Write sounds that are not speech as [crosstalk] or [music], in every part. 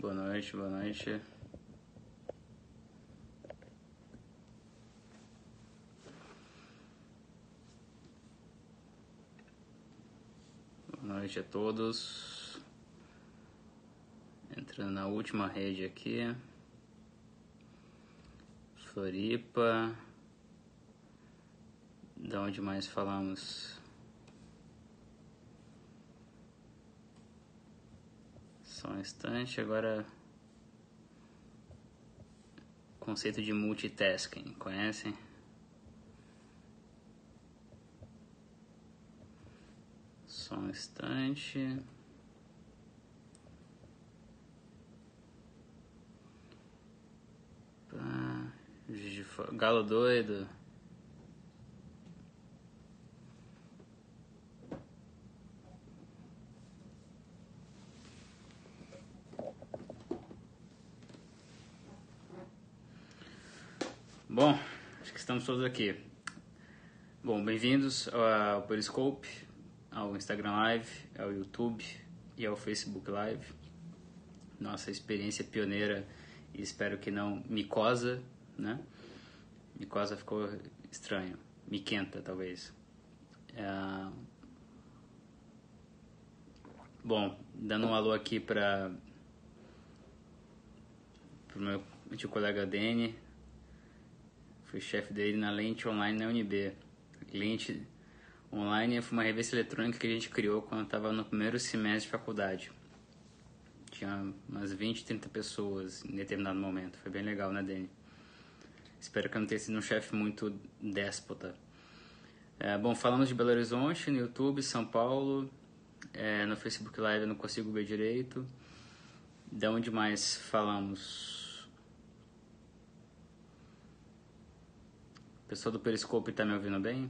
Boa noite, boa noite. Boa noite a todos. Entrando na última rede aqui. Floripa. Da onde mais falamos? Só um instante, agora. Conceito de multitasking, conhecem? Só um instante. Galo doido. Bom, acho que estamos todos aqui. Bom, bem-vindos ao Periscope, ao Instagram Live, ao YouTube e ao Facebook Live. Nossa experiência pioneira e espero que não micosa, né? Micosa ficou estranho. Miquenta, talvez. É... Bom, dando um alô aqui para o meu antigo colega Dene, fui chefe dele na Lente Online na UNB. Lente Online foi uma revista eletrônica que a gente criou quando eu estava no primeiro semestre de faculdade. Tinha umas 20, 30 pessoas em determinado momento. Foi bem legal, né, Dani? Espero que eu não tenha sido um chefe muito déspota. É, bom, falamos de Belo Horizonte no YouTube, São Paulo. É, no Facebook Live eu não consigo ver direito. De onde mais falamos? O pessoal do Periscope está me ouvindo bem?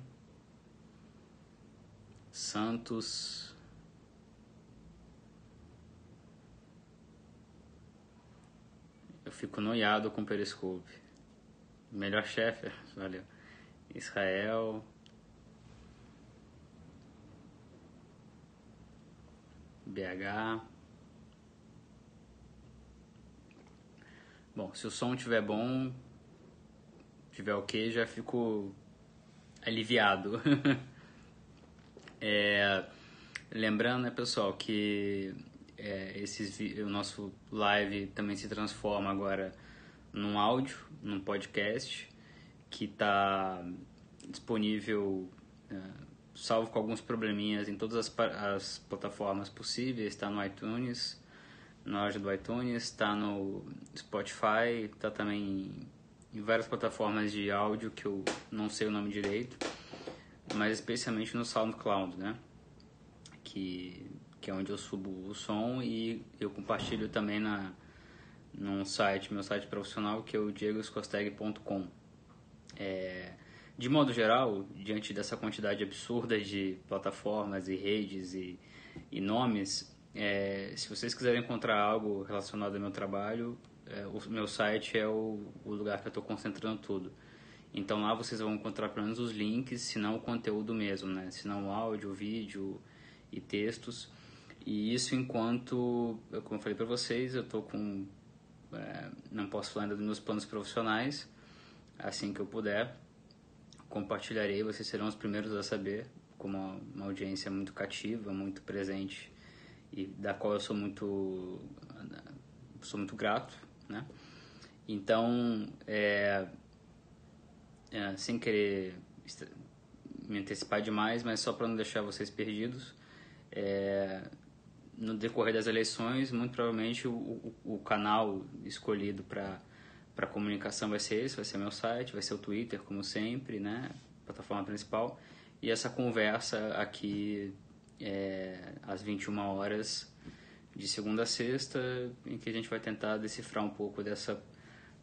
Santos. Eu fico noiado com o Periscope. Melhor chefe, valeu. Israel. BH. Bom, se o som tiver bom, tiver ok, já fico aliviado. [laughs] É, lembrando, né, pessoal, que é, esses, o nosso live também se transforma agora num áudio, num podcast, que está disponível, é, salvo com alguns probleminhas, em todas as, as plataformas possíveis. Está no iTunes, na loja do iTunes, está no Spotify, está também em várias plataformas de áudio que eu não sei o nome direito mas especialmente no SoundCloud, né? Que, que é onde eu subo o som e eu compartilho também na num site, meu site profissional, que é o diegoscosteg.com. É, de modo geral, diante dessa quantidade absurda de plataformas e redes e, e nomes, é, se vocês quiserem encontrar algo relacionado ao meu trabalho, é, o meu site é o, o lugar que eu estou concentrando tudo. Então lá vocês vão encontrar pelo menos os links, se não o conteúdo mesmo, né? Se não áudio, vídeo e textos. E isso enquanto, como eu falei para vocês, eu tô com... É, não posso falar ainda dos meus planos profissionais. Assim que eu puder, compartilharei, vocês serão os primeiros a saber, com uma, uma audiência muito cativa, muito presente e da qual eu sou muito sou muito grato, né? Então, é, é, sem querer me antecipar demais, mas só para não deixar vocês perdidos, é, no decorrer das eleições, muito provavelmente o, o, canal escolhido para para comunicação vai ser esse, vai ser meu site, vai ser o Twitter, como sempre, né, plataforma principal, e essa conversa aqui é, às 21 horas de segunda a sexta, em que a gente vai tentar decifrar um pouco dessa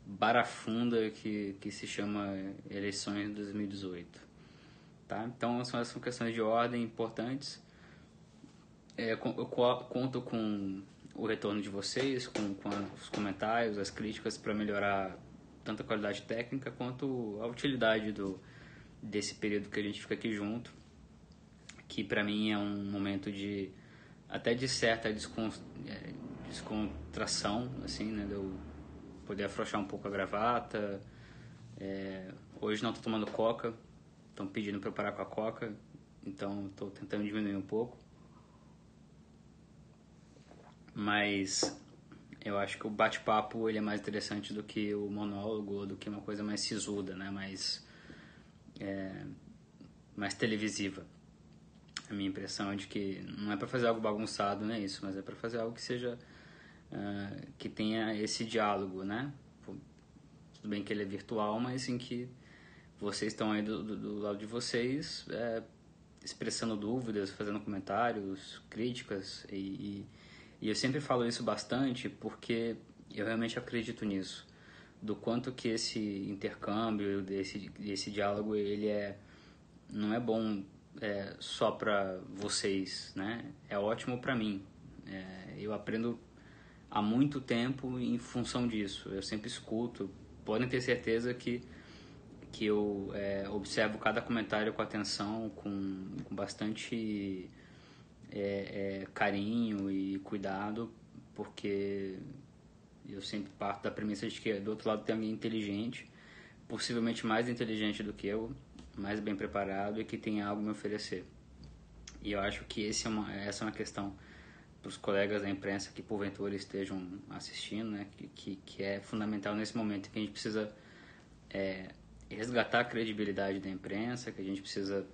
barafunda que, que se chama eleições de 2018. Tá? Então são essas questões de ordem importantes. É, eu conto com o retorno de vocês, com, com os comentários, as críticas para melhorar tanto a qualidade técnica quanto a utilidade do, desse período que a gente fica aqui junto, que para mim é um momento de até de certa é, descontração, assim, né? De eu poder afrouxar um pouco a gravata. É, hoje não estou tomando coca, estão pedindo para eu parar com a coca, então estou tentando diminuir um pouco. Mas eu acho que o bate-papo ele é mais interessante do que o monólogo, do que uma coisa mais sisuda, né? Mais, é, mais televisiva. A minha impressão é de que não é para fazer algo bagunçado, não é isso, mas é para fazer algo que seja uh, que tenha esse diálogo, né? Tudo bem que ele é virtual, mas em que vocês estão aí do, do, do lado de vocês é, expressando dúvidas, fazendo comentários, críticas e, e e eu sempre falo isso bastante porque eu realmente acredito nisso, do quanto que esse intercâmbio, desse, esse diálogo, ele é não é bom é, só para vocês, né? É ótimo para mim. É, eu aprendo há muito tempo em função disso. Eu sempre escuto. Podem ter certeza que que eu é, observo cada comentário com atenção, com, com bastante é, é, carinho e cuidado, porque eu sempre parto da premissa de que do outro lado tem alguém inteligente, possivelmente mais inteligente do que eu, mais bem preparado e que tem algo a me oferecer. E eu acho que é uma, essa é uma questão para os colegas da imprensa que porventura estejam assistindo, né, que, que, que é fundamental nesse momento que a gente precisa é, resgatar a credibilidade da imprensa, que a gente precisa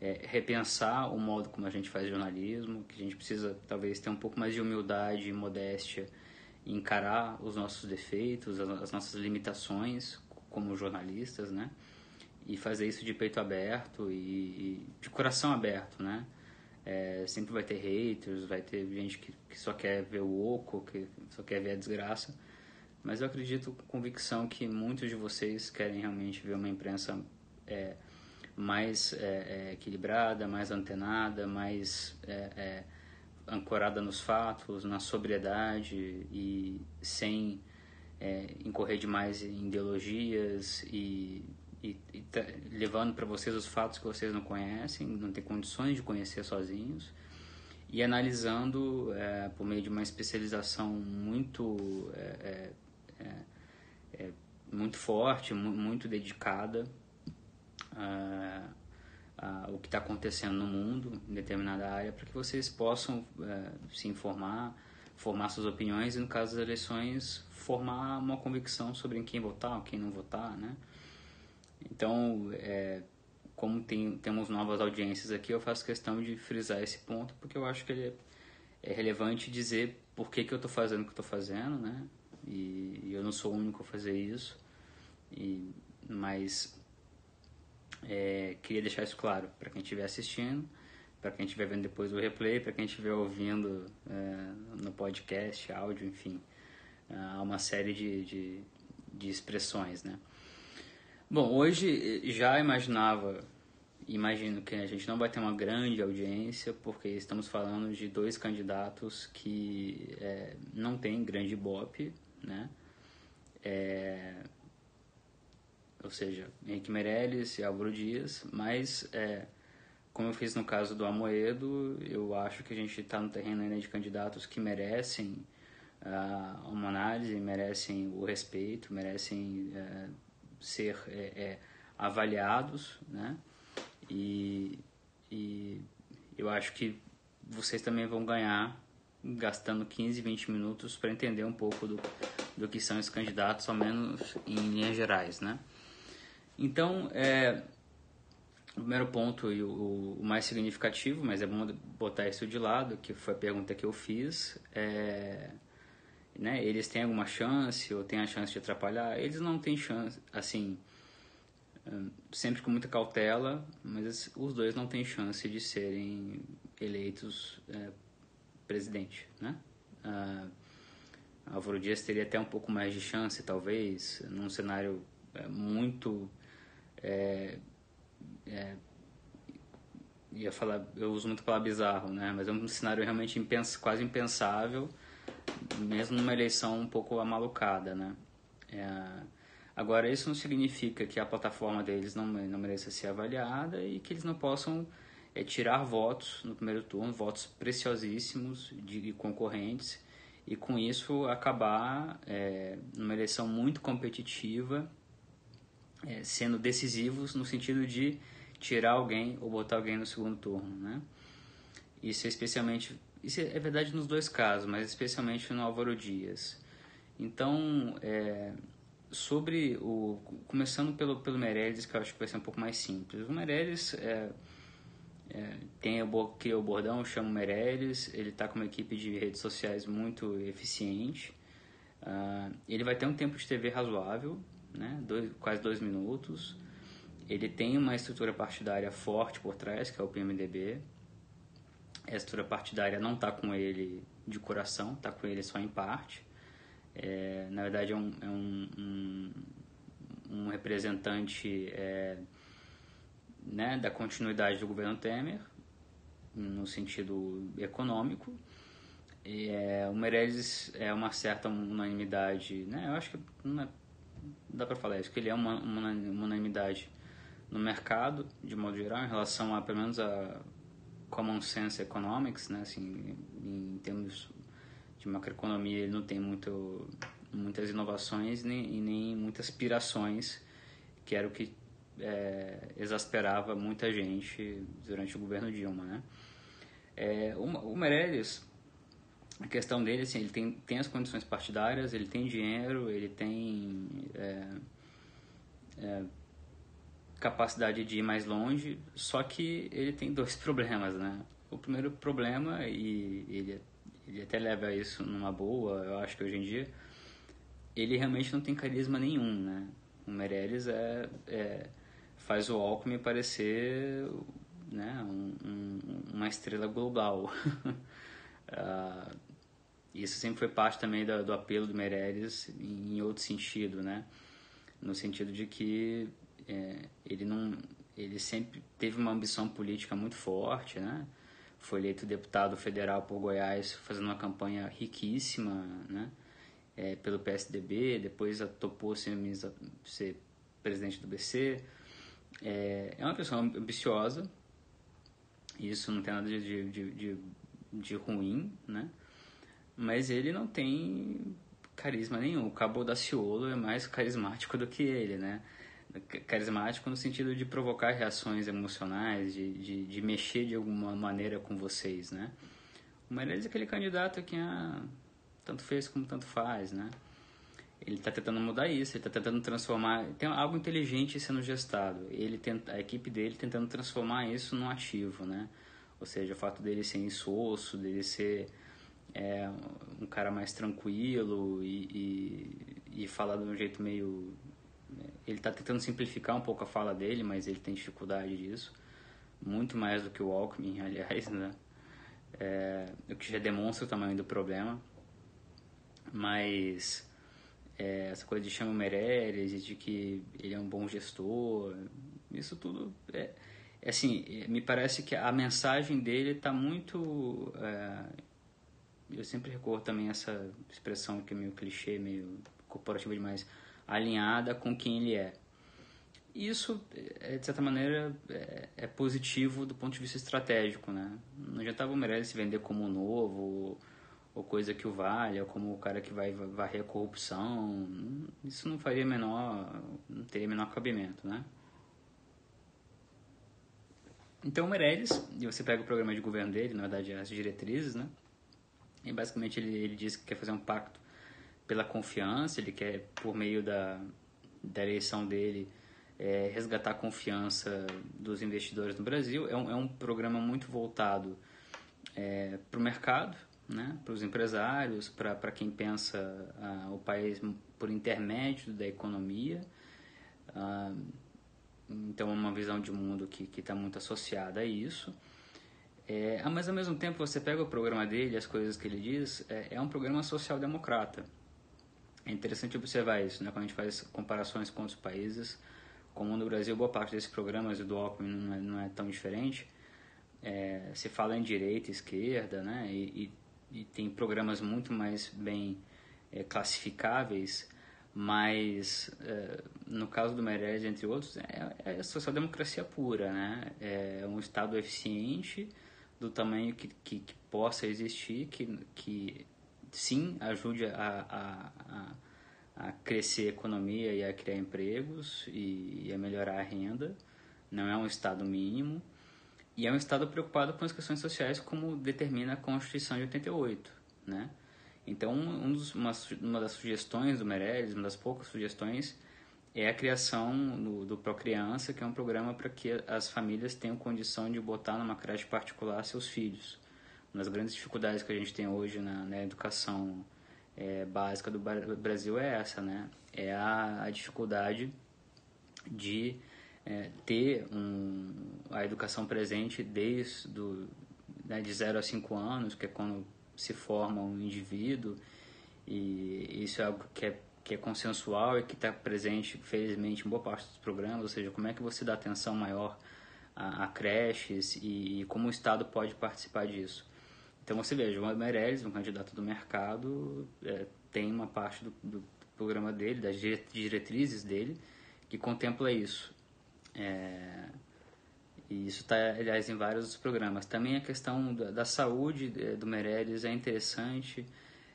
é, repensar o modo como a gente faz jornalismo, que a gente precisa talvez ter um pouco mais de humildade e modéstia e encarar os nossos defeitos, as, as nossas limitações como jornalistas, né? E fazer isso de peito aberto e, e de coração aberto, né? É, sempre vai ter haters, vai ter gente que, que só quer ver o oco, que só quer ver a desgraça. Mas eu acredito com convicção que muitos de vocês querem realmente ver uma imprensa é, mais é, é, equilibrada, mais antenada, mais é, é, ancorada nos fatos, na sobriedade e sem é, incorrer demais em ideologias e, e, e levando para vocês os fatos que vocês não conhecem, não têm condições de conhecer sozinhos e analisando é, por meio de uma especialização muito é, é, é muito forte, muito dedicada uh, o que está acontecendo no mundo em determinada área para que vocês possam uh, se informar, formar suas opiniões e no caso das eleições formar uma convicção sobre em quem votar, quem não votar, né? Então, é, como tem, temos novas audiências aqui, eu faço questão de frisar esse ponto porque eu acho que ele é, é relevante dizer por que, que eu estou fazendo o que estou fazendo, né? E, e, eu não sou o único a fazer isso. E, mas é, queria deixar isso claro para quem estiver assistindo, para quem estiver vendo depois o replay, para quem estiver ouvindo é, no podcast, áudio, enfim. Há uma série de, de, de expressões, né? Bom, hoje já imaginava, imagino que a gente não vai ter uma grande audiência, porque estamos falando de dois candidatos que é, não têm grande ibope, né? É, ou seja, Henrique Meirelles e Álvaro Dias, mas é, como eu fiz no caso do Amoedo, eu acho que a gente está no terreno ainda de candidatos que merecem uh, uma análise, merecem o respeito, merecem uh, ser é, é, avaliados, né? E, e eu acho que vocês também vão ganhar gastando 15, 20 minutos para entender um pouco do, do que são esses candidatos, ao menos em linhas gerais, né? Então, é, o primeiro ponto e o, o, mais significativo, mas é bom botar isso de lado, que foi a pergunta que eu fiz, é, né, eles têm alguma chance ou têm a chance de atrapalhar? Eles não têm chance, assim, hum, sempre com muita cautela, mas os dois não têm chance de serem eleitos é, presidente, né? Ah, Álvaro Dias teria até um pouco mais de chance, talvez, num cenário é, muito é, é, ia falar, eu uso muito a palavra bizarro, né? Mas é um cenário realmente impens, quase impensável, mesmo numa eleição um pouco amalucada, né? É, Agora, isso não significa que a plataforma deles não, não mereça ser avaliada e que eles não possam é, tirar votos no primeiro turno, votos preciosíssimos de concorrentes, e com isso acabar é, numa eleição muito competitiva, é, sendo decisivos no sentido de tirar alguém ou botar alguém no segundo turno. Né? Isso é especialmente. Isso é verdade nos dois casos, mas especialmente no Álvaro Dias. Então, é, sobre o começando pelo pelo Meirelles que eu acho que vai ser um pouco mais simples. O Meirelles é, é, tem o que o bordão chama Meirelles ele está com uma equipe de redes sociais muito eficiente. Uh, ele vai ter um tempo de TV razoável né dois, quase dois minutos. Ele tem uma estrutura partidária forte por trás que é o PMDB a estrutura partidária não está com ele de coração está com ele só em parte é, na verdade, é um, é um, um, um representante é, né, da continuidade do governo Temer, no sentido econômico. É, o Meirelles é uma certa unanimidade, né? Eu acho que não é, dá para falar isso, que ele é uma, uma, unanimidade no mercado, de modo geral, em relação a, pelo menos, a common sense economics, né? Assim, em termos de macroeconomia ele não tem muito, muitas inovações nem, e nem muitas aspirações, que era o que é, exasperava muita gente durante o governo Dilma, né? É, o, o Meirelles, a questão dele, assim, ele tem, tem as condições partidárias, ele tem dinheiro, ele tem é, é, capacidade de ir mais longe, só que ele tem dois [laughs] problemas, né? O primeiro problema, e ele ele até leva isso numa boa, eu acho que hoje em dia, ele realmente não tem carisma nenhum, né? O Meirelles é, é faz o Alckmin parecer né, um, um, uma estrela global. uh, [laughs] isso sempre foi parte também do, do apelo do Meirelles em outro sentido, né? No sentido de que é, ele não ele sempre teve uma ambição política muito forte, né? foi eleito deputado federal por Goiás, fazendo uma campanha riquíssima, né? É, pelo PSDB, depois topou ser, ser presidente do BC. É, é uma pessoa ambiciosa, isso não tem nada de, de, de, de ruim, né? Mas ele não tem carisma nenhum. O Cabo Daciolo é mais carismático do que ele, né? Carismático no sentido de provocar reações emocionais, de, de, de, mexer de alguma maneira com vocês, né? O Meirelles é aquele candidato que ah, tanto fez como tanto faz, né? Ele está tentando mudar isso, ele está tentando transformar, tem algo inteligente sendo gestado. Ele tenta, a equipe dele tentando transformar isso num ativo, né? Ou seja, o fato dele ser insosso, dele ser é, um cara mais tranquilo e, e, e falar de um jeito meio ele está tentando simplificar um pouco a fala dele, mas ele tem dificuldade disso. Muito mais do que o Alckmin, [laughs] aliás, né? É, o que já demonstra o tamanho do problema. Mas é, essa coisa de chama Meirelles e de que ele é um bom gestor, isso tudo é, é assim, é, me parece que a mensagem dele está muito é, eu sempre recorro também essa expressão que é meio clichê, meio corporativa demais, alinhada com quem ele é. Isso, é, de certa maneira, é, é, positivo do ponto de vista estratégico, né? Não adiantava o Meirelles se vender como novo, ou, coisa que o valha, ou como o cara que vai varrer a corrupção. Isso não faria menor, não teria menor cabimento, né? Então o Meirelles, e você pega o programa de governo dele, na verdade as diretrizes, né? E basicamente ele, ele diz que quer fazer um pacto pela confiança, ele quer, por meio da, da eleição dele, é, resgatar a confiança dos investidores no Brasil. É um, é um programa muito voltado é, para o mercado, né, para os empresários, para quem pensa ah, o país por intermédio da economia. Ah, então, é uma visão de mundo que está muito associada a isso. É, mas, ao mesmo tempo, você pega o programa dele, as coisas que ele diz, é, é um programa social-democrata. É interessante observar isso, né? quando a gente faz comparações com outros países, como no Brasil, boa parte desses programas do Alckmin não é, não é tão diferente. É, se fala em direita esquerda, né? E, e, e tem programas muito mais bem é, classificáveis, mas é, no caso do Meirelles, entre outros, é, é social-democracia pura, né? É um Estado eficiente do tamanho que, que, que possa existir, que, que sim ajude a, a, a, a, crescer a economia e a criar empregos e, e a melhorar a renda. Não é um Estado mínimo. E é um Estado preocupado com as questões sociais, como determina a Constituição de 88, né? Então, um dos, uma, uma das sugestões do Meirelles, uma das poucas sugestões, é a criação do, do Procriança, que é um programa para que as famílias tenham condição de botar numa creche particular seus filhos. Uma das grandes dificuldades que a gente tem hoje na, na educação é, básica do Brasil é essa, né? É a, a dificuldade de é, ter um, a educação presente desde do, né, de 0 a 5 anos, que é quando se forma um indivíduo, e isso é algo que é, que é consensual e que está presente, felizmente, em boa parte dos programas, ou seja, como é que você dá atenção maior a, a creches e, e, como o Estado pode participar disso. Então você veja, o Meirelles, um candidato do mercado, é, tem uma parte do, do programa dele, das diretrizes dele, que contempla isso. É, e isso está, aliás, em vários programas. Também a questão da, da saúde é, do Meirelles é interessante.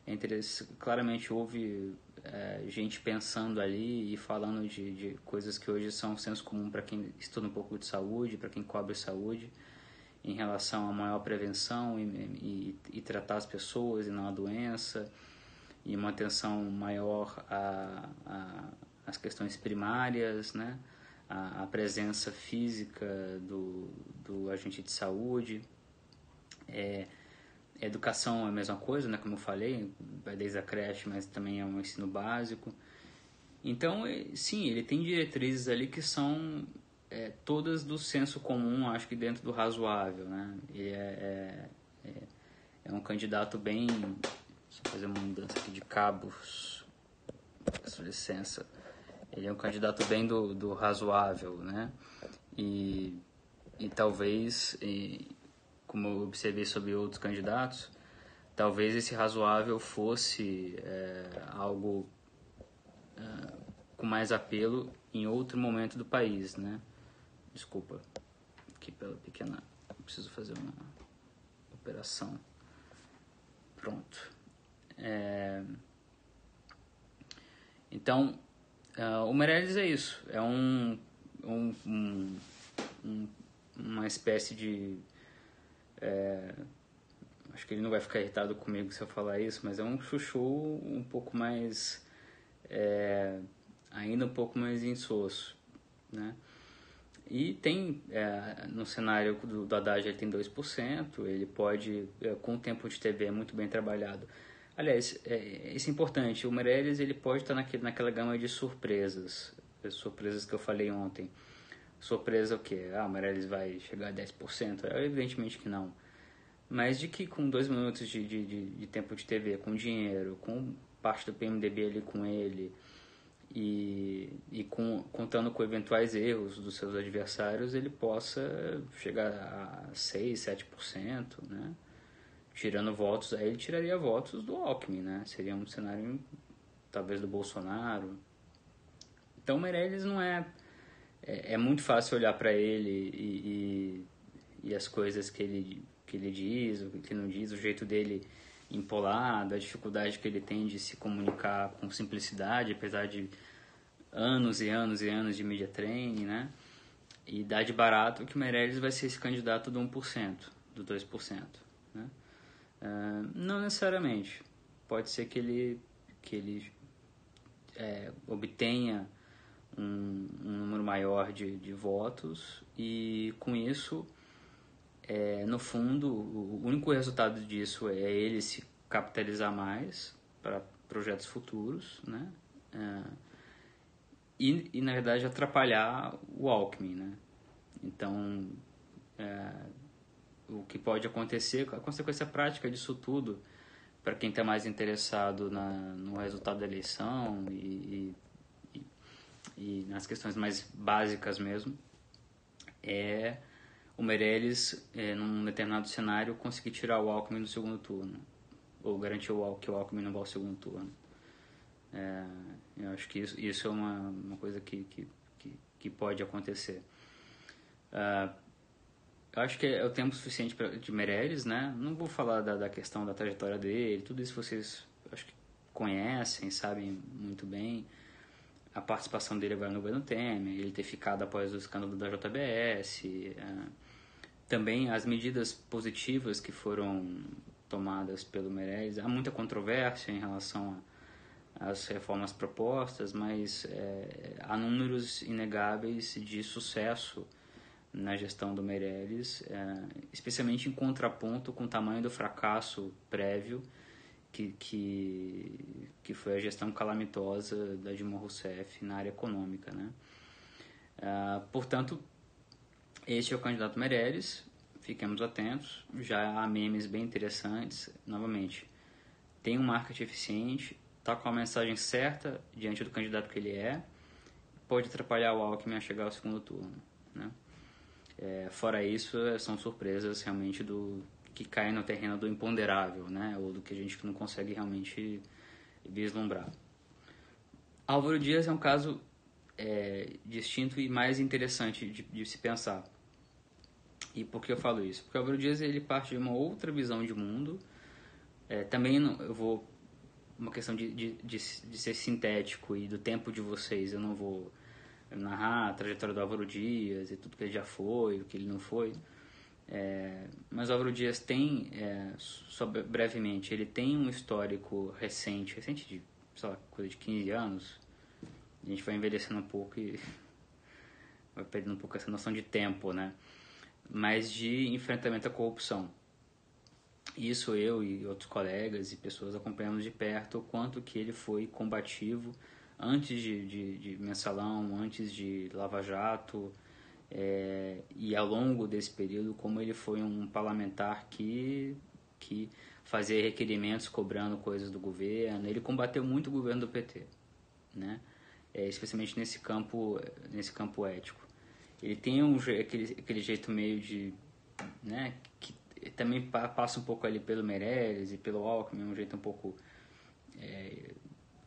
É interessante claramente houve é, gente pensando ali e falando de, de coisas que hoje são senso comum para quem estuda um pouco de saúde, para quem cobre saúde, em relação a maior prevenção e, e, e tratar as pessoas e não a doença, e uma atenção maior às questões primárias, né? a, a presença física do, do agente de saúde. É, educação é a mesma coisa, né? como eu falei, vai desde a creche, mas também é um ensino básico. Então, sim, ele tem diretrizes ali que são é, todas do senso comum, acho que dentro do razoável. Né? Ele é, é, é, é um candidato bem. Deixa eu fazer uma mudança aqui de cabos. Peço licença. Ele é um candidato bem do, do razoável, né? E, e talvez, e, como eu observei sobre outros candidatos, talvez esse razoável fosse é, algo é, com mais apelo em outro momento do país, né? Desculpa, aqui pela pequena... preciso fazer uma operação. Pronto. É, então, Uh, o Meirelles é isso, é um, um, um, um uma espécie de. É, acho que ele não vai ficar irritado comigo se eu falar isso, mas é um chuchu um pouco mais. É, ainda um pouco mais insosso, né? E tem, é, no cenário do, do Haddad ele tem 2%, ele pode, é, com o tempo de TV é muito bem trabalhado, Aliás, é, isso é importante. O Meirelles ele pode estar naquele, naquela gama de surpresas, surpresas que eu falei ontem. Surpresa o quê? Ah, o Meirelles vai chegar a 10%? É, evidentemente que não. Mas de que com dois minutos de, de, de, de tempo de TV, com dinheiro, com parte do PMDB ali com ele e, e com, contando com eventuais erros dos seus adversários, ele possa chegar a 6, 7%, né? tirando votos, aí ele tiraria votos do Alckmin, né? Seria um cenário talvez do Bolsonaro. Então Meirelles não é é, é muito fácil olhar para ele e, e, e, as coisas que ele que ele diz, o que ele não diz, o jeito dele empolado, a dificuldade que ele tem de se comunicar com simplicidade, apesar de anos e anos e anos de media training, né? E dá de barato que o Meirelles vai ser esse candidato do 1%, do 2%, né? Uh, não necessariamente. Pode ser que ele, que ele é, obtenha um, um, número maior de, de votos e com isso, é, no fundo, o único resultado disso é ele se capitalizar mais para projetos futuros, né? Uh, e, e, na verdade atrapalhar o Alckmin, né? Então, é, o que pode acontecer, a consequência prática disso tudo, para quem está mais interessado na, no resultado da eleição e, e, e, nas questões mais básicas mesmo, é o Meirelles, é, num determinado cenário, conseguir tirar o Alckmin no segundo turno, ou garantir o, que o Alckmin não vá ao segundo turno. É, eu acho que isso, isso é uma, uma coisa que, que, que, que pode acontecer. Uh, eu acho que é o tempo suficiente pra, de Meirelles, né? Não vou falar da, da questão da trajetória dele, tudo isso vocês acho que conhecem, sabem muito bem. A participação dele agora no governo Temer, ele ter ficado após o escândalo da JBS, uh, também as medidas positivas que foram tomadas pelo Meirelles. Há muita controvérsia em relação às reformas propostas, mas é, há números inegáveis de sucesso na gestão do Meirelles, é, especialmente em contraponto com o tamanho do fracasso prévio que, que, que foi a gestão calamitosa da Dilma Rousseff na área econômica. Né? É, portanto, este é o candidato Meirelles, fiquemos atentos, já há memes bem interessantes, novamente, tem um marketing eficiente, está com a mensagem certa diante do candidato que ele é, pode atrapalhar o Alckmin a chegar ao segundo turno, né? É, fora isso, são surpresas realmente do que caem no terreno do imponderável, né? Ou do que a gente não consegue realmente vislumbrar. Álvaro Dias é um caso é, distinto e mais interessante de, de, se pensar. E por que eu falo isso? Porque Álvaro Dias ele parte de uma outra visão de mundo. É, também não, eu vou uma questão de, de, de, de ser sintético e do tempo de vocês. Eu não vou narrar a trajetória do Álvaro Dias e tudo que ele já foi, o que ele não foi. É, mas o Álvaro Dias tem, é, só brevemente, ele tem um histórico recente, recente de, sei lá, coisa de 15 anos. A gente vai envelhecendo um pouco e [laughs] vai perdendo um pouco essa noção de tempo, né? Mas de enfrentamento à corrupção. Isso eu e outros colegas e pessoas acompanhamos de perto o quanto que ele foi combativo antes de, de, de mensalão, antes de Lava Jato, é, e ao longo desse período, como ele foi um parlamentar que, que fazia requerimentos cobrando coisas do governo, ele combateu muito o governo do PT, né? É, especialmente nesse campo, nesse campo ético. Ele tem um, aquele, aquele jeito meio de, né, que também passa um pouco ali pelo Meirelles e pelo Alckmin, um jeito um pouco é,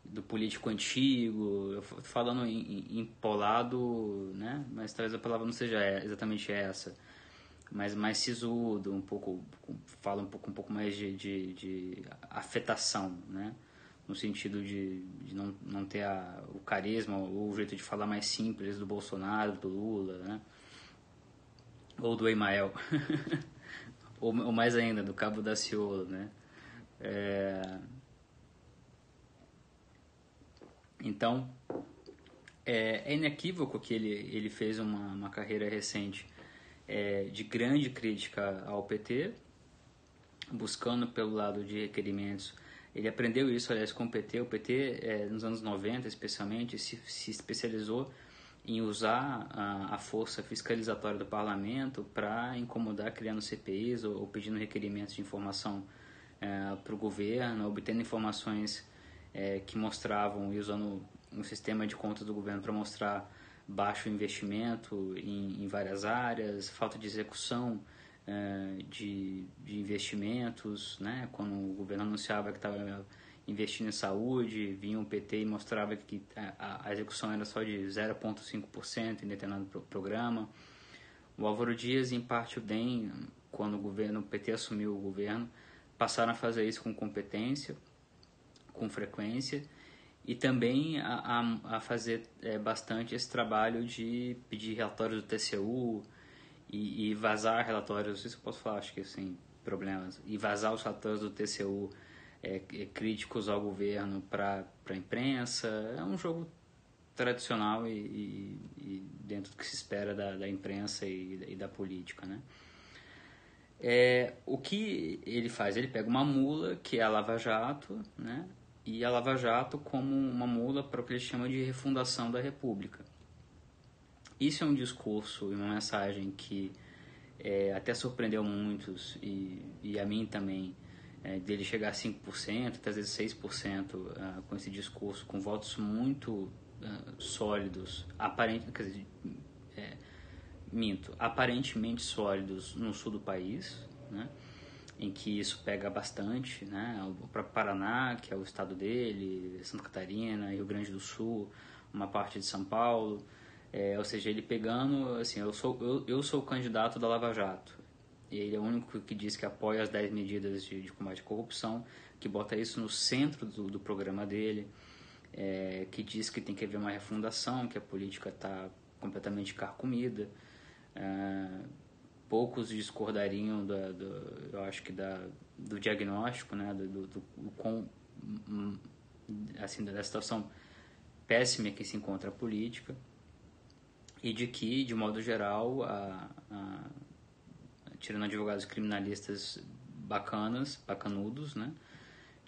do político antigo, falando em, empolado, né? Mas talvez a palavra não seja exatamente essa, mas mais sisudo, um pouco, fala um pouco, um pouco mais de, de, de afetação, né? No sentido de, de não, não ter a, o carisma ou o jeito de falar mais simples do Bolsonaro, do Lula, né? Ou do Emael. [laughs] ou, ou mais ainda, do Cabo da Ciolo, né? É, então, é, é inequívoco que ele, ele fez uma, uma carreira recente é, de grande crítica ao PT, buscando pelo lado de requerimentos. Ele aprendeu isso, aliás, com o PT. O PT, é, nos anos 90, especialmente, se, se especializou em usar a, a, força fiscalizatória do parlamento para incomodar criando CPIs ou, ou, pedindo requerimentos de informação é, para o governo, obtendo informações é, que mostravam, e usando um sistema de contas do governo para mostrar baixo investimento em, em, várias áreas, falta de execução é, de, de, investimentos, né? quando o governo anunciava que estava investindo em saúde, vinha o PT e mostrava que a, a execução era só de 0,5% em determinado pro, programa. O Álvaro Dias, em parte o DEM, quando o governo, o PT assumiu o governo, passaram a fazer isso com competência, com frequência e também a, a, a fazer é, bastante esse trabalho de pedir relatórios do TCU e, e, vazar relatórios, isso eu posso falar, acho que sem problemas, e vazar os relatórios do TCU é, é, críticos ao governo para a imprensa. É um jogo tradicional e, e, e, dentro do que se espera da, da imprensa e, e da política, né? É, o que ele faz? Ele pega uma mula, que é a Lava Jato, né? e a Lava Jato como uma mula para o que ele chama de refundação da República. Isso é um discurso e uma mensagem que é, até surpreendeu muitos e, e a mim também, é, dele chegar a 5%, até às vezes 6% uh, ah, com esse discurso, com votos muito uh, sólidos, aparente, quer dizer, é, minto, aparentemente sólidos no sul do país, né? em que isso pega bastante, né? O próprio Paraná, que é o estado dele, Santa Catarina, Rio Grande do Sul, uma parte de São Paulo, é, ou seja, ele pegando, assim, eu sou eu, eu sou o candidato da Lava Jato. E ele é o único que diz que apoia as 10 medidas de, de combate à corrupção, que bota isso no centro do, do programa dele, é, que diz que tem que haver uma refundação, que a política está completamente carcomida. É, poucos discordariam do, do, eu acho que da, do diagnóstico, né, do, do, do com, hum, assim, da situação péssima que se encontra a política e de que, de modo geral, a, a, tirando advogados criminalistas bacanas, bacanudos, né,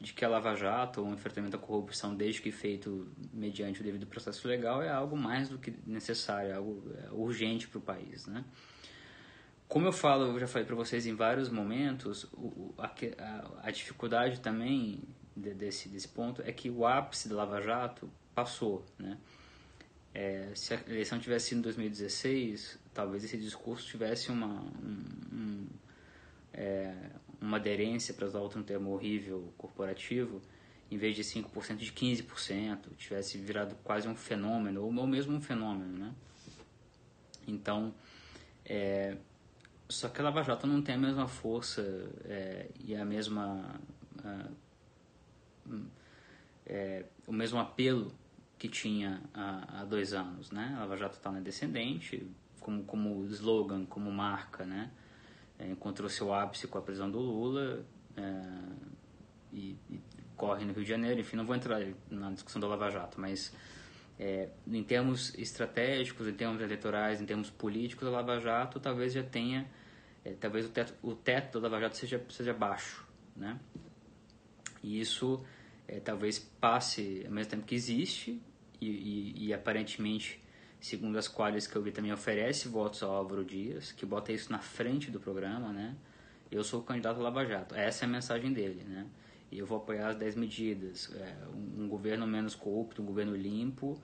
de que a Lava Jato ou o enfrentamento à corrupção, desde que feito mediante o devido processo legal, é algo mais do que necessário, é algo é urgente para o país, né. Como eu falo, eu já falei para vocês em vários momentos, a, a, dificuldade também de, desse, desse ponto é que o ápice da Lava Jato passou, né? É, se a eleição tivesse sido em 2016, talvez esse discurso tivesse uma, um, um, é, uma aderência, para usar outro termo horrível, corporativo, em vez de 5%, de 15%, tivesse virado quase um fenômeno, ou mesmo um fenômeno, né? Então, é, só que a Lava Jato não tem a mesma força é, e a mesma. A, é, o mesmo apelo que tinha há, há dois anos, né? A Lava Jato está na descendente, como, como slogan, como marca, né? É, encontrou seu ápice com a prisão do Lula é, e, e, corre no Rio de Janeiro. Enfim, não vou entrar na discussão da Lava Jato, mas é, em termos estratégicos, em termos eleitorais, em termos políticos, a Lava Jato talvez já tenha é, talvez o teto, o teto da Lava Jato seja, seja baixo, né? E isso é, talvez passe ao mesmo tempo que existe e, e, e, aparentemente, segundo as quais que eu vi também oferece votos ao Álvaro Dias, que bota isso na frente do programa, né? Eu sou o candidato Lava Jato. Essa é a mensagem dele, né? E eu vou apoiar as 10 medidas. É, um, um, governo menos corrupto, um governo limpo,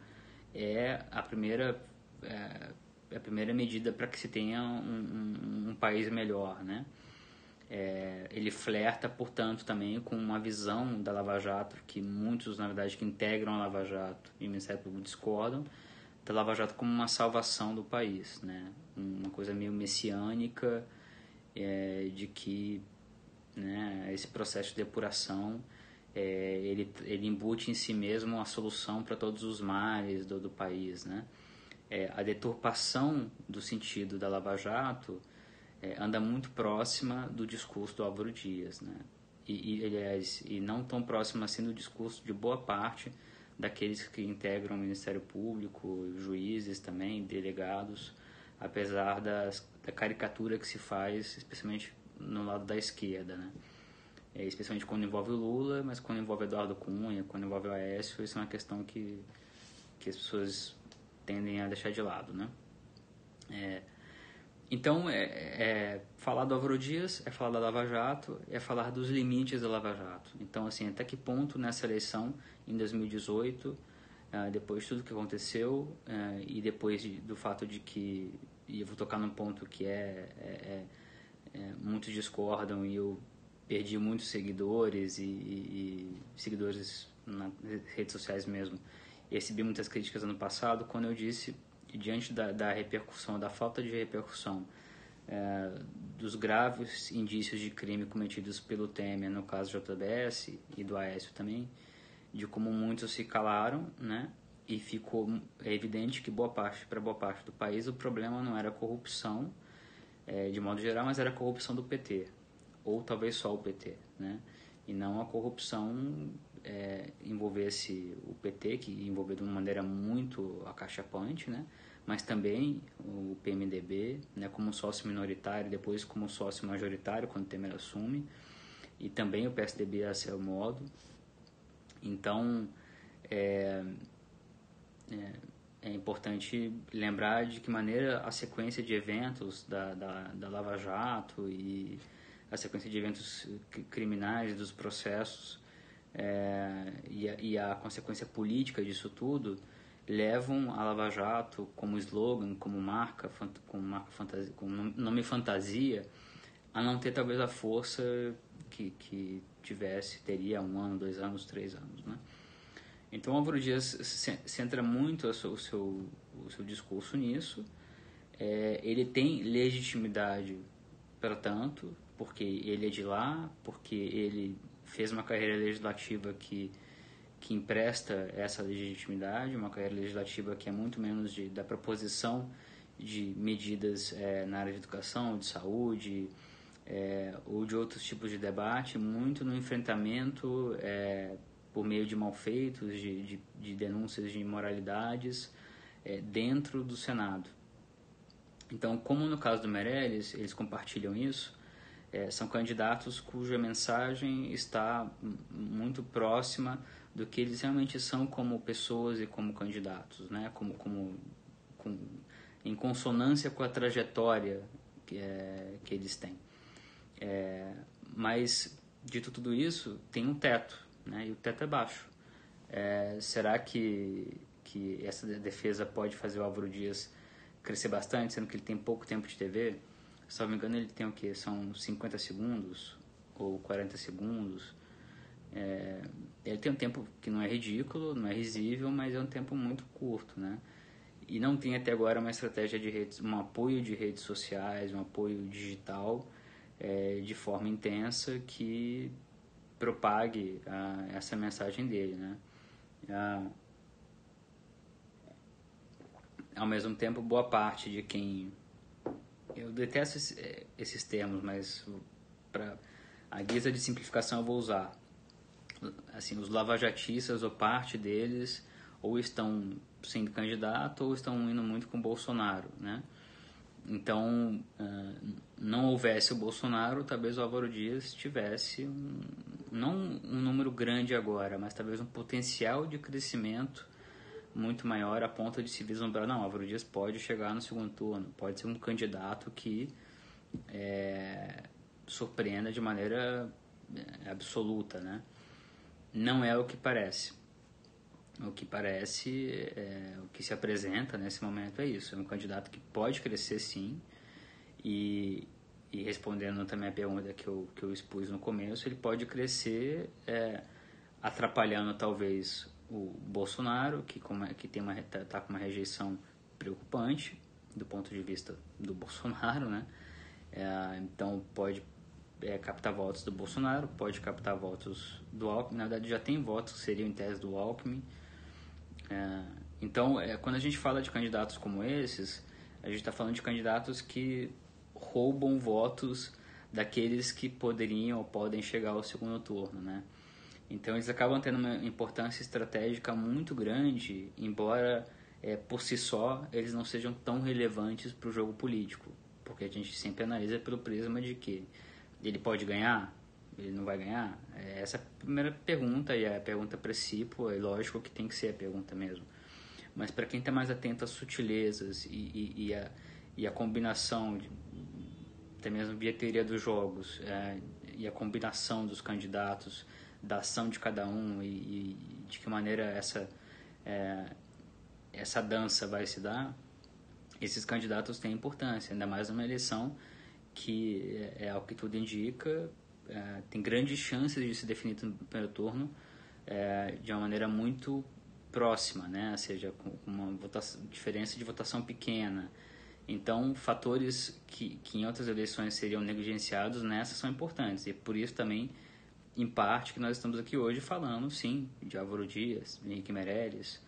é a primeira é, a primeira medida para que se tenha um, um, um país melhor, né? É, ele flerta, portanto, também com uma visão da Lava Jato, que muitos, na verdade, que integram a Lava Jato e o Ministério Público discordam, da Lava Jato como uma salvação do país, né? Uma coisa meio messiânica é, de que né, esse processo de depuração é, ele, ele embute em si mesmo a solução para todos os males do, do país, né? é, a deturpação do sentido da Lava Jato é, anda muito próxima do discurso do Álvaro Dias, né? E, e, aliás, e não tão próxima assim do discurso de boa parte daqueles que integram o Ministério Público, juízes também, delegados, apesar das, da caricatura que se faz, especialmente no lado da esquerda, né? É, especialmente quando envolve o Lula, mas quando envolve Eduardo Cunha, quando envolve o Aécio, isso é uma questão que, que as pessoas tendem a deixar de lado, né? É, então, é, é, falar do Álvaro Dias é falar da Lava Jato, é falar dos limites da Lava Jato. Então, assim, até que ponto nessa eleição, em 2018, é, depois de tudo que aconteceu é, e depois de, do fato de que, e eu vou tocar num ponto que é, é, é muitos discordam e eu perdi muitos seguidores e, e, e seguidores nas redes sociais mesmo, recebi muitas críticas ano passado quando eu disse, diante da, da repercussão, da falta de repercussão, é, dos graves indícios de crime cometidos pelo Temer, no caso JBS e do Aécio também, de como muitos se calaram, né? E ficou evidente que boa parte, para boa parte do país, o problema não era a corrupção, é, de modo geral, mas era a corrupção do PT, ou talvez só o PT, né? E não a corrupção é, envolvesse o PT, que envolveu de uma maneira muito acachapante, né? mas também o PMDB, né, como sócio minoritário, depois como sócio majoritário, quando o Temer assume, e também o PSDB a seu modo. Então, é, é, é, importante lembrar de que maneira a sequência de eventos da, da, da Lava Jato e a sequência de eventos criminais dos processos é, e, a, e, a, consequência política disso tudo levam a Lava Jato como slogan, como marca, como marca fantasia, como nome fantasia, a não ter talvez a força que, que tivesse, teria um ano, dois anos, três anos, né? Então, Álvaro Dias centra muito o seu, o seu, o seu discurso nisso. É, ele tem legitimidade para tanto, porque ele é de lá, porque ele fez uma carreira legislativa que, que empresta essa legitimidade, uma carreira legislativa que é muito menos de, da proposição de medidas é, na área de educação, de saúde, é, ou de outros tipos de debate, muito no enfrentamento é, por meio de malfeitos, de, de, de denúncias de imoralidades é, dentro do Senado. Então, como no caso do Meirelles, eles compartilham isso, é, são candidatos cuja mensagem está muito próxima do que eles realmente são como pessoas e como candidatos, né? como, como com, em consonância com a trajetória que, é, que eles têm. É, mas, dito tudo isso, tem um teto, né? e o teto é baixo. É, será que, que essa defesa pode fazer o Álvaro Dias crescer bastante, sendo que ele tem pouco tempo de TV? Se não me engano, ele tem o que? São 50 segundos ou 40 segundos. É, ele tem um tempo que não é ridículo, não é risível, mas é um tempo muito curto, né? E não tem até agora uma estratégia de redes, um apoio de redes sociais, um apoio digital é, de forma intensa que propague a, essa mensagem dele, né? A, ao mesmo tempo, boa parte de quem eu detesto eh, esses termos, mas para a guisa de simplificação eu vou usar. Assim, os lavajatistas ou parte deles ou estão sendo candidato ou estão indo muito com Bolsonaro, né? Então, uh, não houvesse o Bolsonaro, talvez o Álvaro Dias tivesse um, não um número grande agora, mas talvez um potencial de crescimento muito maior a ponto de se vislumbrar, não, Álvaro Dias pode chegar no segundo turno, pode ser um candidato que é, surpreenda de maneira é, absoluta, né? Não é o que parece. O que parece, é, o que se apresenta nesse momento é isso. É um candidato que pode crescer sim. E, e respondendo também a pergunta que eu, que eu expus no começo, ele pode crescer é, atrapalhando talvez o Bolsonaro, que, como é, que tem uma, tá, tá com uma rejeição preocupante do ponto de vista do Bolsonaro, né? É, então pode é, captar votos do Bolsonaro, pode captar votos do Alckmin. Na verdade, já tem votos que seriam em tese do Alckmin. É, então, é, quando a gente fala de candidatos como esses, a gente está falando de candidatos que roubam votos daqueles que poderiam ou podem chegar ao segundo turno, né? Então, eles acabam tendo uma importância estratégica muito grande, embora é, por si só eles não sejam tão relevantes para o jogo político, porque a gente sempre analisa pelo prisma de que ele pode ganhar, ele não vai ganhar? É essa é a primeira pergunta, e é a pergunta princípio, é lógico que tem que ser a pergunta mesmo. Mas para quem está mais atento às sutilezas e, e, e, a, e a combinação, de, até mesmo via teoria dos jogos, é, e a combinação dos candidatos, da ação de cada um e, e de que maneira essa, é, essa dança vai se dar, esses candidatos têm importância, ainda mais numa eleição que é, é ao que tudo indica, é, tem grandes chances de se definir no primeiro turno é, de uma maneira muito próxima, né? ou seja, com uma votação, diferença de votação pequena. Então, fatores que, que em outras eleições seriam negligenciados nessas são importantes. E por isso também, em parte, que nós estamos aqui hoje falando, sim, de Álvaro Dias, Henrique Meirelles.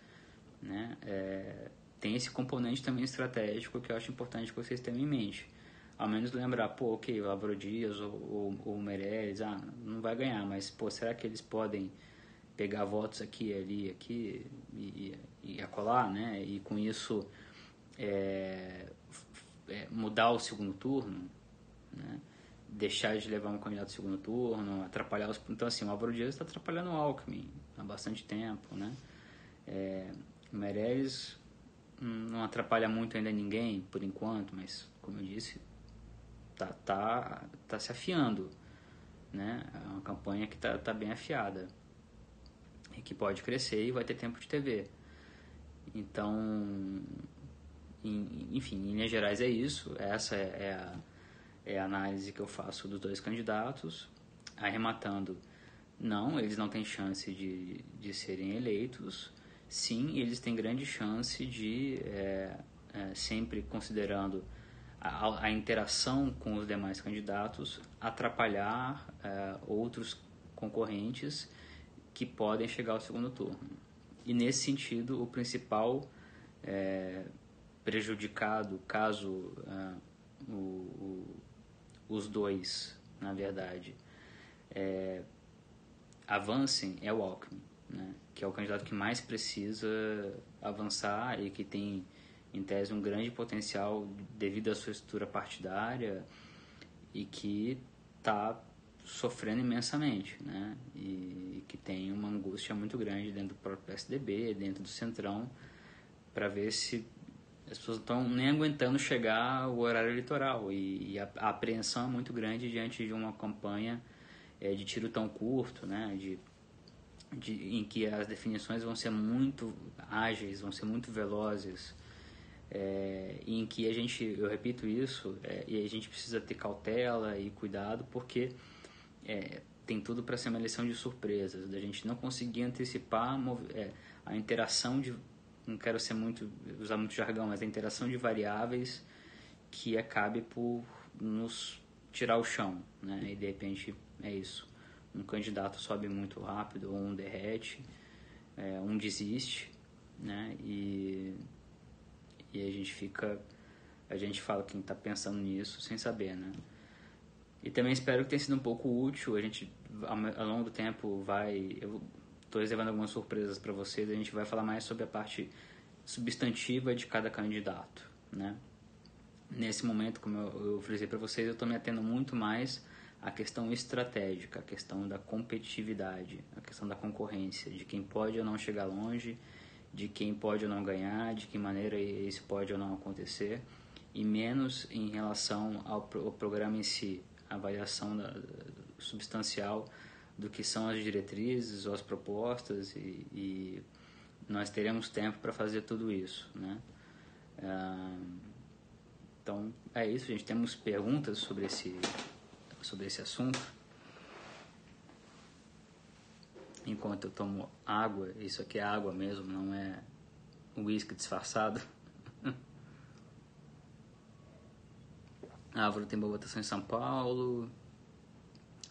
Né? É, tem esse componente também estratégico que eu acho importante que vocês tenham em mente ao menos lembrar, pô, ok, o Álvaro Dias ou, o Meirelles, ah, não vai ganhar, mas, pô, será que eles podem pegar votos aqui, ali, aqui e, e acolar, né? E com isso é, é, mudar o segundo turno, né? Deixar de levar um candidato ao segundo turno, atrapalhar os... Então, assim, o Álvaro Dias está atrapalhando o Alckmin há bastante tempo, né? É, o Meirelles não atrapalha muito ainda ninguém, por enquanto, mas, como eu disse, tá, tá, tá se afiando, né? É uma campanha que tá, tá bem afiada e que pode crescer e vai ter tempo de TV. Então, em, enfim, em linhas gerais é isso. Essa é, é a, é a análise que eu faço dos dois candidatos, arrematando, não, eles não têm chance de, de serem eleitos, sim, eles têm grande chance de, é, é, sempre considerando a, a, interação com os demais candidatos, atrapalhar é, outros concorrentes que podem chegar ao segundo turno. E nesse sentido, o principal é, prejudicado, caso o, o, os dois, na verdade, é, avancem, é o Alckmin, né? que é o candidato que mais precisa avançar e que tem, em tese, um grande potencial devido à sua estrutura partidária e que está sofrendo imensamente, né? E que tem uma angústia muito grande dentro do próprio PSDB, dentro do Centrão, para ver se as pessoas estão nem aguentando chegar ao horário eleitoral e, e a, a, apreensão é muito grande diante de uma campanha é, de tiro tão curto, né? De, de, em que as definições vão ser muito ágeis, vão ser muito velozes, é, em que a gente, eu repito isso, é, e a gente precisa ter cautela e cuidado porque é, tem tudo para ser uma eleição de surpresas, da gente não conseguir antecipar é, a interação de, não quero ser muito usar muito jargão, mas a interação de variáveis que acabe por nos tirar o chão, né? E de repente é isso, um candidato sobe muito rápido ou um derrete, é, um desiste, né? E e a gente fica a gente fala quem está pensando nisso sem saber, né? E também espero que tenha sido um pouco útil. A gente, ao longo do tempo, vai. Eu estou reservando algumas surpresas para vocês. A gente vai falar mais sobre a parte substantiva de cada candidato, né? Nesse momento, como eu, eu frisei para vocês, eu estou me atendo muito mais à questão estratégica, à questão da competitividade, à questão da concorrência, de quem pode ou não chegar longe, de quem pode ou não ganhar, de que maneira isso pode ou não acontecer, e menos em relação ao, ao programa em si, avaliação da, substancial do que são as diretrizes ou as propostas e, e nós teremos tempo para fazer tudo isso, né? Ah, então é isso, gente. Temos perguntas sobre esse sobre esse assunto. Enquanto eu tomo água, isso aqui é água mesmo, não é uísque disfarçado. [laughs] A tem boa votação em São Paulo.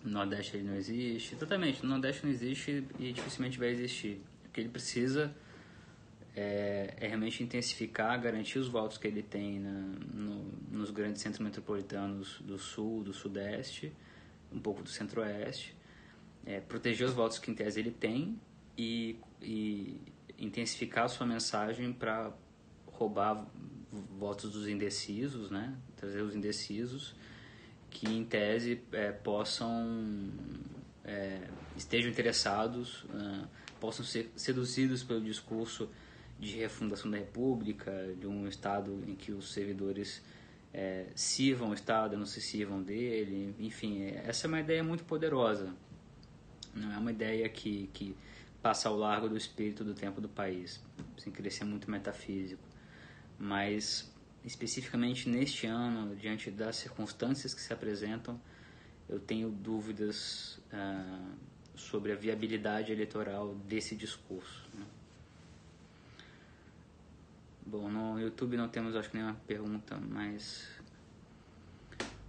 No Nordeste ele não existe. Totalmente, no Nordeste não existe e dificilmente vai existir. O que ele precisa é, é realmente intensificar, garantir os votos que ele tem na, no, nos grandes centros metropolitanos do Sul, do Sudeste, um pouco do Centro-Oeste. É, proteger os votos que em tese ele tem e, e intensificar a sua mensagem para roubar votos dos indecisos, né? trazer os indecisos que em tese é, possam é, estejam interessados, uh, possam ser seduzidos pelo discurso de refundação da República, de um Estado em que os servidores é, sirvam o Estado, não se sirvam dele, enfim, essa é uma ideia muito poderosa, não é uma ideia que, que passa ao largo do espírito do tempo do país, sem querer ser muito metafísico, mas especificamente neste ano, diante das circunstâncias que se apresentam, eu tenho dúvidas uh, sobre a viabilidade eleitoral desse discurso. Né? Bom, no YouTube não temos, acho que, nenhuma pergunta, mas...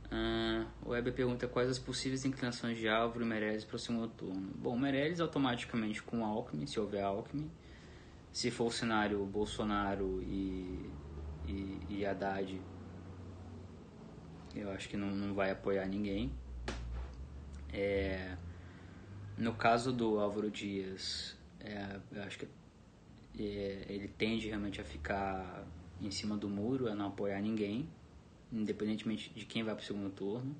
Uh, o Weber pergunta quais as possíveis inclinações de Álvaro e Meirelles para o segundo turno. Bom, Meirelles automaticamente com Alckmin, se houver Alckmin. Se for o cenário Bolsonaro e e, e Haddad eu acho que não, não vai apoiar ninguém. É, no caso do Álvaro Dias, é, eu acho que é, ele tende realmente a ficar em cima do muro, a não apoiar ninguém, independentemente de quem vai para o segundo turno.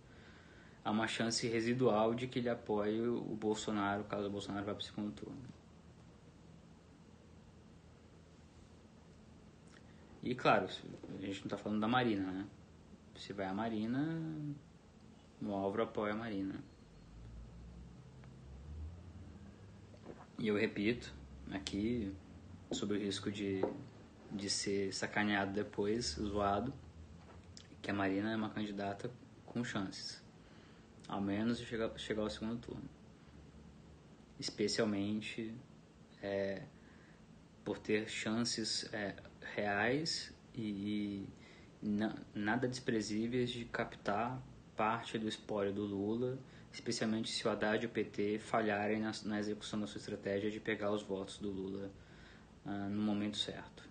Há uma chance residual de que ele apoie o Bolsonaro, caso o Bolsonaro vá para o segundo turno. E claro, a gente não está falando da Marina, né? Se vai a Marina, o Álvaro apoia a Marina. E eu repito aqui sobre o risco de, de ser sacaneado depois, zoado, que a Marina é uma candidata com chances. Ao menos de chegar, chegar ao segundo turno. Especialmente é, por ter chances é, reais e, na, nada desprezíveis de captar parte do espólio do Lula, especialmente se o Haddad e o PT falharem na, execução da sua estratégia de pegar os votos do Lula uh, no momento certo.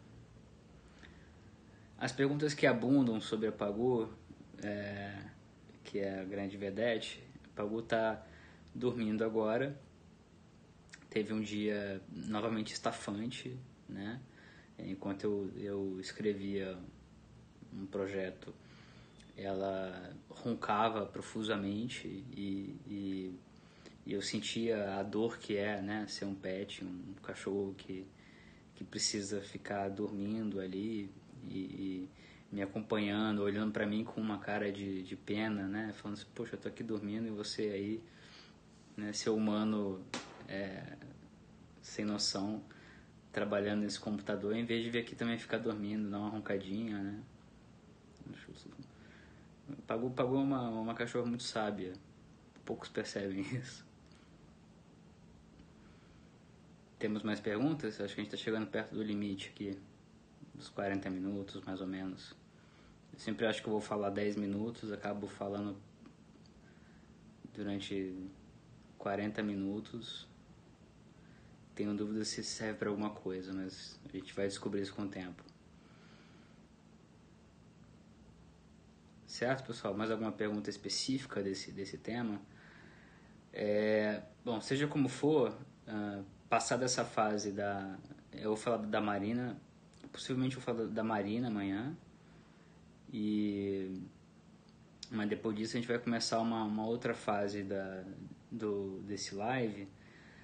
As perguntas que abundam sobre a Pagu, é, que é a grande vedete, a Pagu está dormindo agora, teve um dia novamente estafante, né? Enquanto eu, eu escrevia um projeto, ela roncava profusamente e, e, e, eu sentia a dor que é, né? Ser um pet, um cachorro que, que precisa ficar dormindo ali e, e me acompanhando, olhando para mim com uma cara de, de pena, né? Falando assim, poxa, eu tô aqui dormindo e você aí, né, seu humano é, sem noção, trabalhando nesse computador, em vez de vir aqui também ficar dormindo, dar uma roncadinha, né? Pagou, pagou uma, uma cachorra muito sábia. Poucos percebem [laughs] isso. Temos mais perguntas? Acho que a gente está chegando perto do limite aqui dos 40 minutos, mais ou menos. Eu sempre acho que eu vou falar 10 minutos, acabo falando durante 40 minutos. Tenho dúvida se serve para alguma coisa, mas a gente vai descobrir isso com o tempo. Certo, pessoal? Mais alguma pergunta específica desse, desse tema? É, bom, seja como for, uh, passada essa fase da. Eu vou falar da Marina, possivelmente eu vou falar da Marina amanhã. E mas depois disso a gente vai começar uma, uma outra fase da, do, desse live.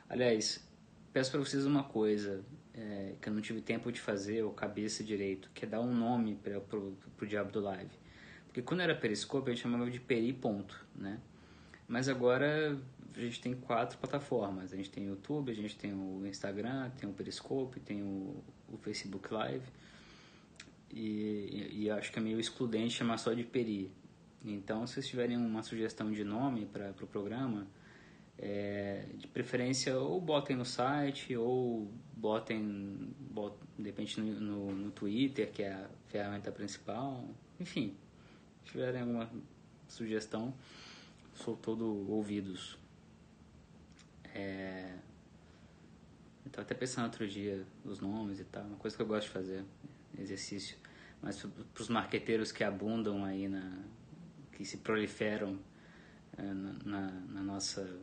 Aliás, peço para vocês uma coisa é, que eu não tive tempo de fazer ou cabeça direito, que é dar um nome para pro diabo do live. Porque quando era Periscope a gente chamava de peri ponto, né? Mas agora a gente tem quatro plataformas. A gente tem o YouTube, a gente tem o Instagram, tem o Periscope, tem o, o Facebook Live. E, e, acho que é meio excludente chamar só de Peri. Então, se vocês tiverem uma sugestão de nome para o pro programa, é, de preferência ou botem no site ou botem, botem de repente no, no, no, Twitter, que é a ferramenta principal. Enfim, se tiverem alguma sugestão, sou todo ouvidos. É, até pensando outro dia os nomes e tal, uma coisa que eu gosto de fazer, exercício. Mas para os marqueteiros que abundam aí, na, que se proliferam é, na, na, na, nossa,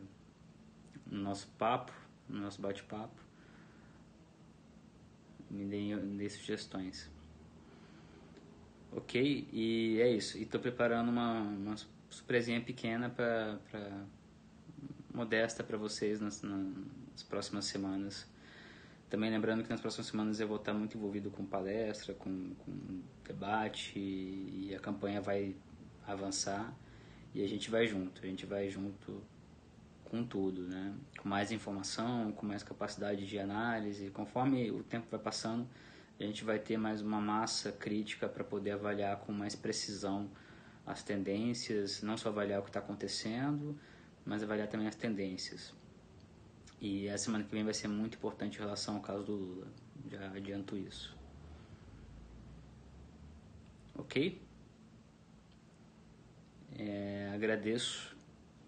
no nosso papo, no nosso bate-papo, me deem, deem sugestões. Ok? E é isso. E estou preparando uma, uma surpresinha pequena para modesta para vocês nas, nas próximas semanas. Também lembrando que nas próximas semanas eu vou estar muito envolvido com palestra, com, com debate e a campanha vai avançar e a gente vai junto, a gente vai junto com tudo, né? Com mais informação, com mais capacidade de análise, conforme o tempo vai passando, a gente vai ter mais uma massa crítica para poder avaliar com mais precisão as tendências, não só avaliar o que está acontecendo, mas avaliar também as tendências. E a semana que vem vai ser muito importante em relação ao caso do Lula. Já adianto isso. Ok? É, agradeço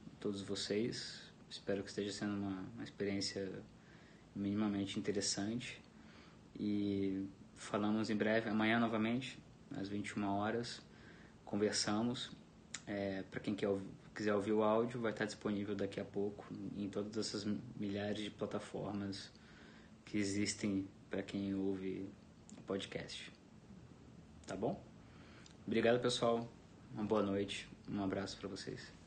a todos vocês. Espero que esteja sendo uma, uma experiência minimamente interessante. E falamos em breve, amanhã novamente, às 21 horas. Conversamos. É, Para quem quer quiser ouvir o áudio, vai estar disponível daqui a pouco em todas essas milhares de plataformas que existem para quem ouve podcast. Tá bom? Obrigado, pessoal. Uma boa noite. Um abraço para vocês.